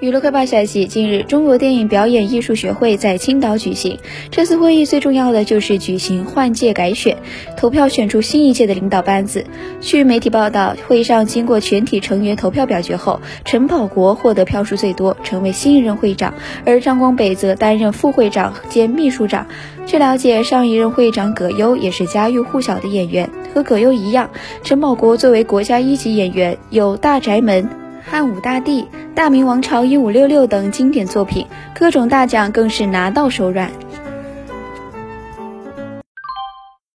娱乐快报消息：近日，中国电影表演艺术学会在青岛举行。这次会议最重要的就是举行换届改选，投票选出新一届的领导班子。据媒体报道，会上经过全体成员投票表决后，陈宝国获得票数最多，成为新一任会长，而张光北则担任副会长兼秘书长。据了解，上一任会长葛优也是家喻户晓的演员，和葛优一样，陈宝国作为国家一级演员，有《大宅门》。汉武大帝、大明王朝一五六六等经典作品，各种大奖更是拿到手软。